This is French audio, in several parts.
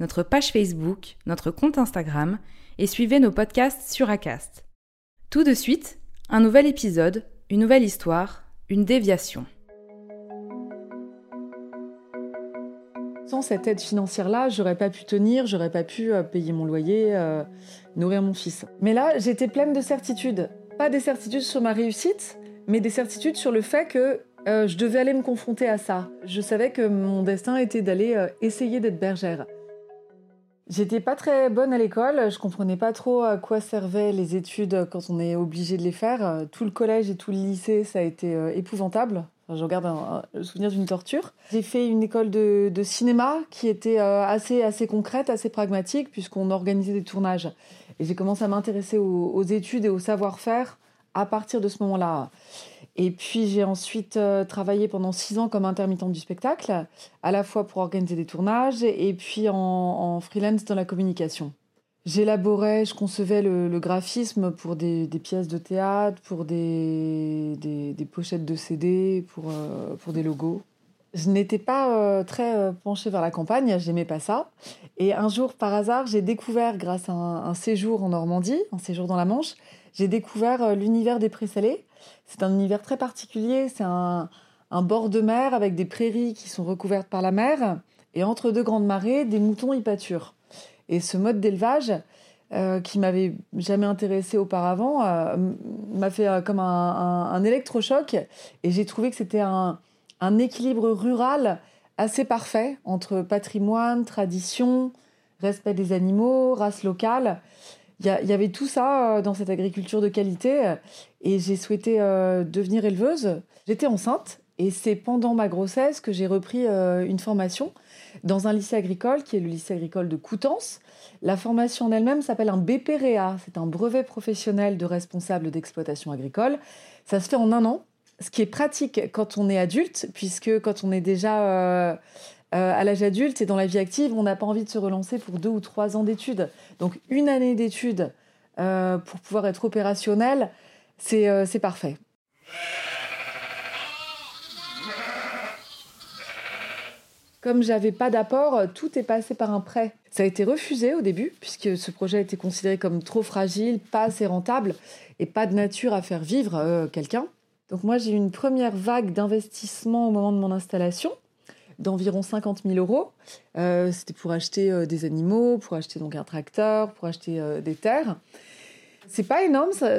notre page Facebook, notre compte Instagram et suivez nos podcasts sur Acast. Tout de suite, un nouvel épisode, une nouvelle histoire, une déviation. Sans cette aide financière-là, j'aurais pas pu tenir, j'aurais pas pu euh, payer mon loyer, euh, nourrir mon fils. Mais là, j'étais pleine de certitudes. Pas des certitudes sur ma réussite, mais des certitudes sur le fait que euh, je devais aller me confronter à ça. Je savais que mon destin était d'aller essayer d'être bergère. J'étais pas très bonne à l'école, je comprenais pas trop à quoi servaient les études quand on est obligé de les faire. Tout le collège et tout le lycée, ça a été euh, épouvantable. je regarde le souvenir d'une torture. J'ai fait une école de, cinéma qui était euh, assez, assez concrète, assez pragmatique, puisqu'on organisait des tournages. Et j'ai commencé à m'intéresser aux études et au savoir-faire à partir de ce moment-là. Et puis j'ai ensuite euh, travaillé pendant six ans comme intermittente du spectacle, à la fois pour organiser des tournages et puis en, freelance dans la communication. J'élaborais, je concevais le, graphisme pour des, pièces de théâtre, pour des, pochettes de CD, pour, euh, pour des logos. Je n'étais pas euh, très penchée vers la campagne, j'aimais pas ça. Et un jour, par hasard, j'ai découvert, grâce à un, un, séjour en Normandie, un séjour dans la Manche, j'ai découvert l'univers des présalés c'est un univers très particulier. C'est un, bord de mer avec des prairies qui sont recouvertes par la mer. Et entre deux grandes marées, des moutons y pâturent. Et ce mode d'élevage, euh, qui m'avait jamais intéressé auparavant, euh, m'a fait euh, comme un, électrochoc. Et j'ai trouvé que c'était un, un, équilibre rural assez parfait entre patrimoine, tradition, respect des animaux, race locale il y, avait tout ça euh, dans cette agriculture de qualité euh, et j'ai souhaité euh, devenir éleveuse. J'étais enceinte et c'est pendant ma grossesse que j'ai repris une formation dans un lycée agricole qui est le lycée agricole de Coutances. La formation en elle-même s'appelle un BPREA, c'est un brevet professionnel de responsable d'exploitation agricole. Ça se fait en un an, ce qui est pratique quand on est adulte, puisque quand on est déjà à l'âge adulte et dans la vie active, on n'a pas envie de se relancer pour deux ou trois ans d'études. Donc une année d'études euh, pour pouvoir être opérationnel, c'est euh, parfait. Comme j'avais pas d'apport, tout est passé par un prêt. Ça a été refusé au début, puisque ce projet été considéré comme trop fragile, pas assez rentable et pas de nature à faire vivre quelqu'un. Donc moi, j'ai eu une première vague d'investissement au moment de mon installation d'environ 50 000 euros. Euh, c'était pour acheter euh, des animaux, pour acheter donc un tracteur, pour acheter euh, des terres. C'est pas énorme, ça,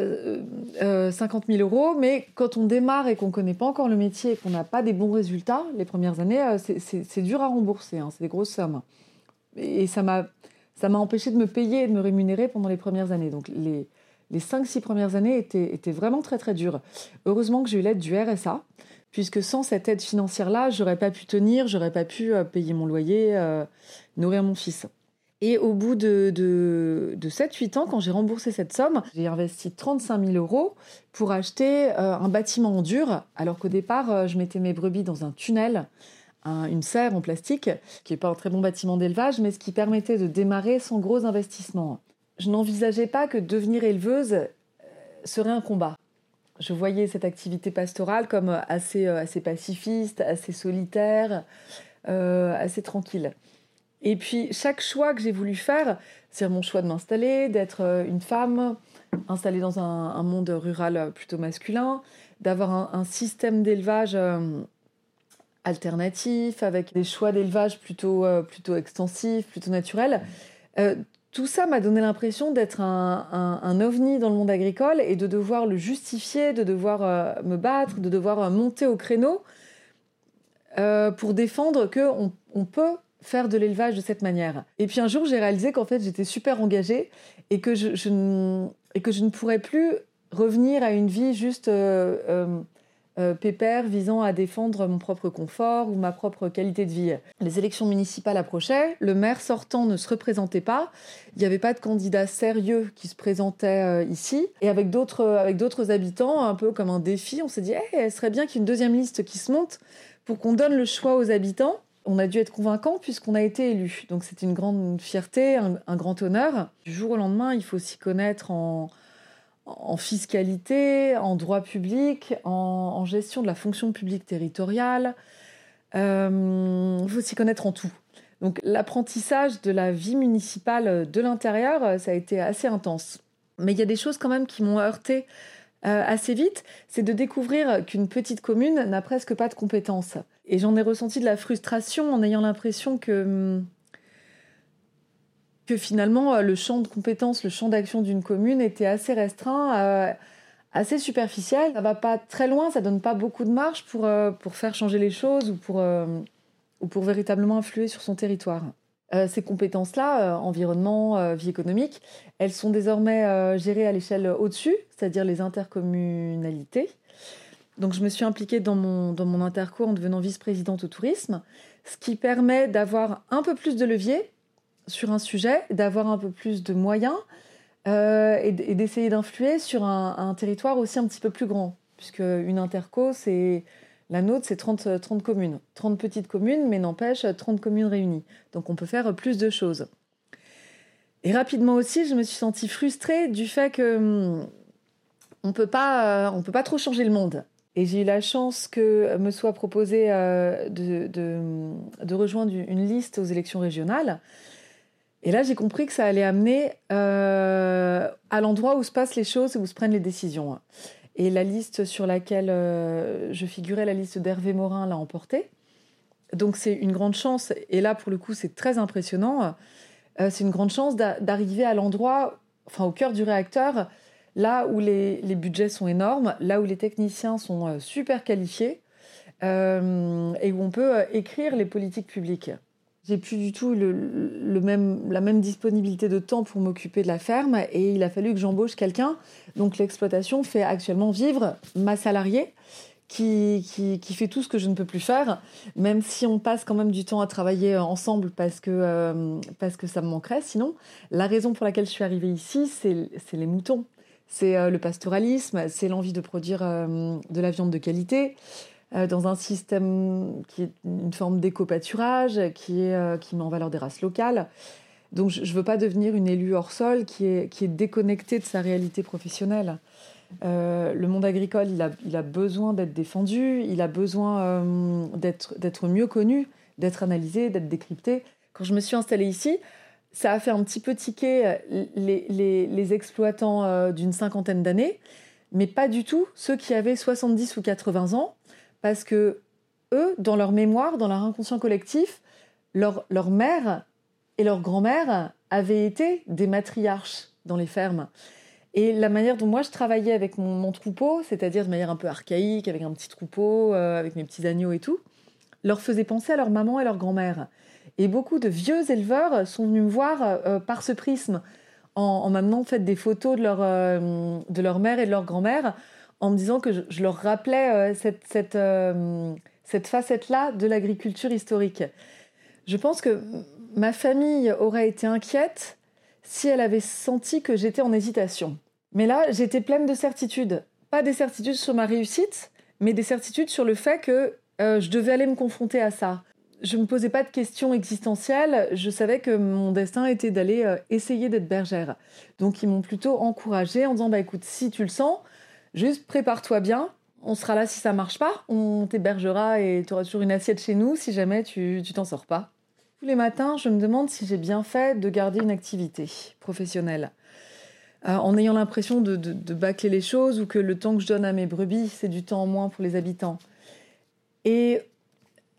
50 000 euros, mais quand on démarre et qu'on connaît pas encore le métier et qu'on n'a pas des bons résultats les premières années, c'est dur à rembourser, hein, c'est des grosses sommes. Et ça m'a ça m'a empêché de me payer et de me rémunérer pendant les premières années. Donc les, les 5-6 premières années étaient, étaient vraiment très très dures. Heureusement que j'ai eu l'aide du RSA puisque sans cette aide financière-là, j'aurais pas pu tenir, j'aurais pas pu euh, payer mon loyer, euh, nourrir mon fils. Et au bout de, de, 7-8 ans, quand j'ai remboursé cette somme, j'ai investi 35 000 euros pour acheter euh, un bâtiment en dur, alors qu'au départ, je mettais mes brebis dans un tunnel, une serre en plastique, qui n'est pas un très bon bâtiment d'élevage, mais ce qui permettait de démarrer sans gros investissement. Je n'envisageais pas que devenir éleveuse serait un combat je voyais cette activité pastorale comme assez, euh, assez pacifiste, assez solitaire, euh, assez tranquille. Et puis chaque choix que j'ai voulu faire, c'est mon choix de m'installer, d'être euh, une femme installée dans un, monde rural plutôt masculin, d'avoir un, système d'élevage alternatif, avec des choix d'élevage plutôt, plutôt extensifs, plutôt naturels. Tout ça m'a donné l'impression d'être un, ovni dans le monde agricole et de devoir le justifier, de devoir me battre, de devoir monter au créneau pour défendre qu'on on peut faire de l'élevage de cette manière. Et puis un jour, j'ai réalisé qu'en fait, j'étais super engagée et que je, ne pourrais plus revenir à une vie juste euh, euh, euh, visant à défendre mon propre confort ou ma propre qualité de vie. Les élections municipales approchaient, le maire sortant ne se représentait pas, il n'y avait pas de candidat sérieux qui se présentait ici, et avec d'autres avec d'autres habitants, un peu comme un défi, on s'est dit, hey, eh, serait bien qu'il y ait une deuxième liste qui se monte pour qu'on donne le choix aux habitants on a dû être convaincant puisqu'on a été élu. Donc c'est une grande fierté, un, grand honneur. Du jour au lendemain, il faut s'y connaître en, fiscalité, en droit public, en, gestion de la fonction publique territoriale. Euh, il faut s'y connaître en tout. Donc l'apprentissage de la vie municipale de l'intérieur, ça a été assez intense. Mais il y a des choses quand même qui m'ont heurté euh, assez vite, c'est de découvrir qu'une petite commune n'a presque pas de compétences. Et j'en ai ressenti de la frustration en ayant l'impression que hum, que finalement euh, le champ de compétences, le champ d'action d'une commune était assez restreint, euh, assez superficiel. Ça va pas très loin, ça donne pas beaucoup de marge pour, pour faire changer les choses ou pour, ou pour véritablement influer sur son territoire. Euh, ces compétences-là, euh, environnement, euh, vie économique, elles sont désormais gérées à l'échelle au-dessus, c'est-à-dire les intercommunalités. Donc je me suis impliquée dans mon, dans mon interco en devenant vice-présidente au tourisme, ce qui permet d'avoir un peu plus de levier sur un sujet, d'avoir un peu plus de moyens et d'essayer d'influer sur un, territoire aussi un petit peu plus grand, puisque une interco, c'est la nôtre, c'est 30, 30 euh, communes. 30 petites communes, mais n'empêche 30 communes réunies. Donc on peut faire plus de choses. Et rapidement aussi, je me suis sentie frustrée du fait que hum, on peut pas, euh, peut pas trop changer le monde. Et j'ai eu la chance que me soit proposé euh, de, rejoindre une liste aux élections régionales. Et là, j'ai compris que ça allait amener à l'endroit où se passent les choses et où se prennent les décisions. Et la liste sur laquelle euh, je figurais, la liste d'Hervé Morin, l'a emporté. Donc c'est une grande chance, et là pour le coup c'est très impressionnant, euh, c'est une grande chance d'arriver à l'endroit, enfin au cœur du réacteur, là où les, budgets sont énormes, là où les techniciens sont euh, super qualifiés, et où on peut écrire les politiques publiques. J'ai plus du tout le, même, la même disponibilité de temps pour m'occuper de la ferme et il a fallu que j'embauche quelqu'un. Donc l'exploitation fait actuellement vivre ma salariée qui, qui, fait tout ce que je ne peux plus faire, même si on passe quand même du temps à travailler ensemble parce que, euh, parce que ça me manquerait. Sinon, la raison pour laquelle je suis arrivée ici, c'est les moutons. C'est euh, le pastoralisme, c'est l'envie de produire euh, de la viande de qualité, euh, dans un système qui est une forme d'éco-pâturage, qui, euh, met en valeur des races locales. Donc je ne veux pas devenir une élue hors sol qui est, déconnectée de sa réalité professionnelle. Euh, le monde agricole, il a, besoin d'être défendu, il a besoin d'être mieux connu, d'être analysé, d'être décrypté. Quand je me suis installée ici, ça a fait un petit peu tiquer les exploitants d'une cinquantaine d'années, mais pas du tout ceux qui avaient 70 ou 80 ans parce que eux, dans leur mémoire, dans leur inconscient collectif, leur, mère et leur grand-mère avaient été des matriarches dans les fermes. Et la manière dont moi je travaillais avec mon, troupeau, c'est-à-dire de manière un peu archaïque, avec un petit troupeau, euh, avec mes petits agneaux et tout, leur faisait penser à leur maman et leur grand-mère. Et beaucoup de vieux éleveurs sont venus me voir euh, par ce prisme, en, en m'amenant fait des photos de leur, euh, de leur mère et de leur grand-mère, en me disant que je, leur rappelais euh, cette, cette, euh, cette facette-là de l'agriculture historique. Je pense que ma famille aurait été inquiète si elle avait senti que j'étais en hésitation. Mais là, j'étais pleine de certitudes. Pas des certitudes sur ma réussite, mais des certitudes sur le fait que euh, je devais aller me confronter à ça. Je ne me posais pas de questions existentielles, je savais que mon destin était d'aller essayer d'être bergère. Donc ils m'ont plutôt encouragée en disant bah écoute, si tu le sens, Juste prépare-toi bien. On sera là si ça marche pas. On t'hébergera et tu auras toujours une assiette chez nous si jamais tu t'en sors pas. Tous les matins, je me demande si j'ai bien fait de garder une activité professionnelle. Euh, en ayant l'impression de, de, bâcler les choses ou que le temps que je donne à mes brebis, c'est du temps en moins pour les habitants. Et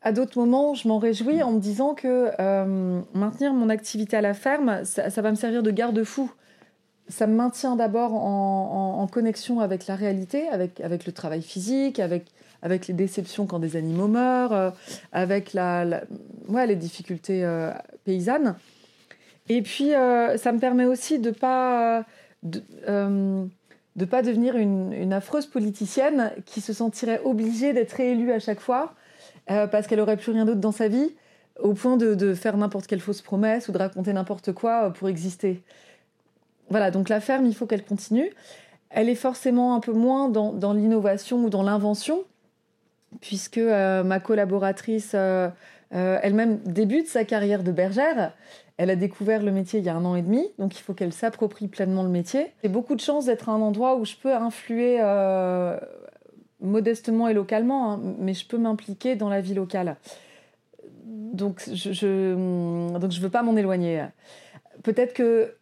à d'autres moments, je m'en réjouis en me disant que euh, maintenir mon activité à la ferme, ça, va me servir de garde-fou. Ça me maintient d'abord en, connexion avec la réalité, avec, le travail physique, avec, les déceptions quand des animaux meurent, euh, avec les difficultés euh, paysannes. Et puis, ça me permet aussi de de pas devenir une, une, affreuse politicienne qui se sentirait obligée d'être réélue à chaque fois euh, parce qu'elle aurait plus rien d'autre dans sa vie, au point de, faire n'importe quelle fausse promesse ou de raconter n'importe quoi pour exister. Voilà, donc la ferme, il faut qu'elle continue. Elle est forcément un peu moins dans, l'innovation ou dans l'invention, puisque euh, ma collaboratrice euh, elle-même débute sa carrière de bergère. Elle a découvert le métier il y a un an et demi, donc il faut qu'elle s'approprie pleinement le métier. J'ai beaucoup de chance d'être à un endroit où je peux influer modestement et localement, hein, mais je peux m'impliquer dans la vie locale. Donc je, je donc je veux pas m'en éloigner. Peut-être que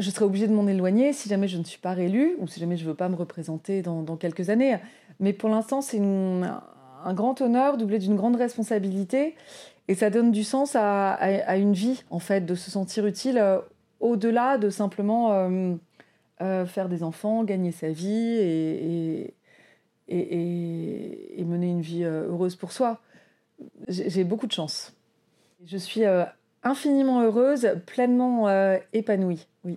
je serai obligée de m'en éloigner si jamais je ne suis pas réélue ou si jamais je ne veux pas me représenter dans, quelques années. Mais pour l'instant, c'est un grand honneur doublé d'une grande responsabilité et ça donne du sens à, une vie, en fait, de se sentir utile euh, au-delà de simplement euh, euh, faire des enfants, gagner sa vie et, et, mener une vie heureuse pour soi. J'ai beaucoup de chance. Je suis infiniment heureuse, pleinement épanouie. Oui.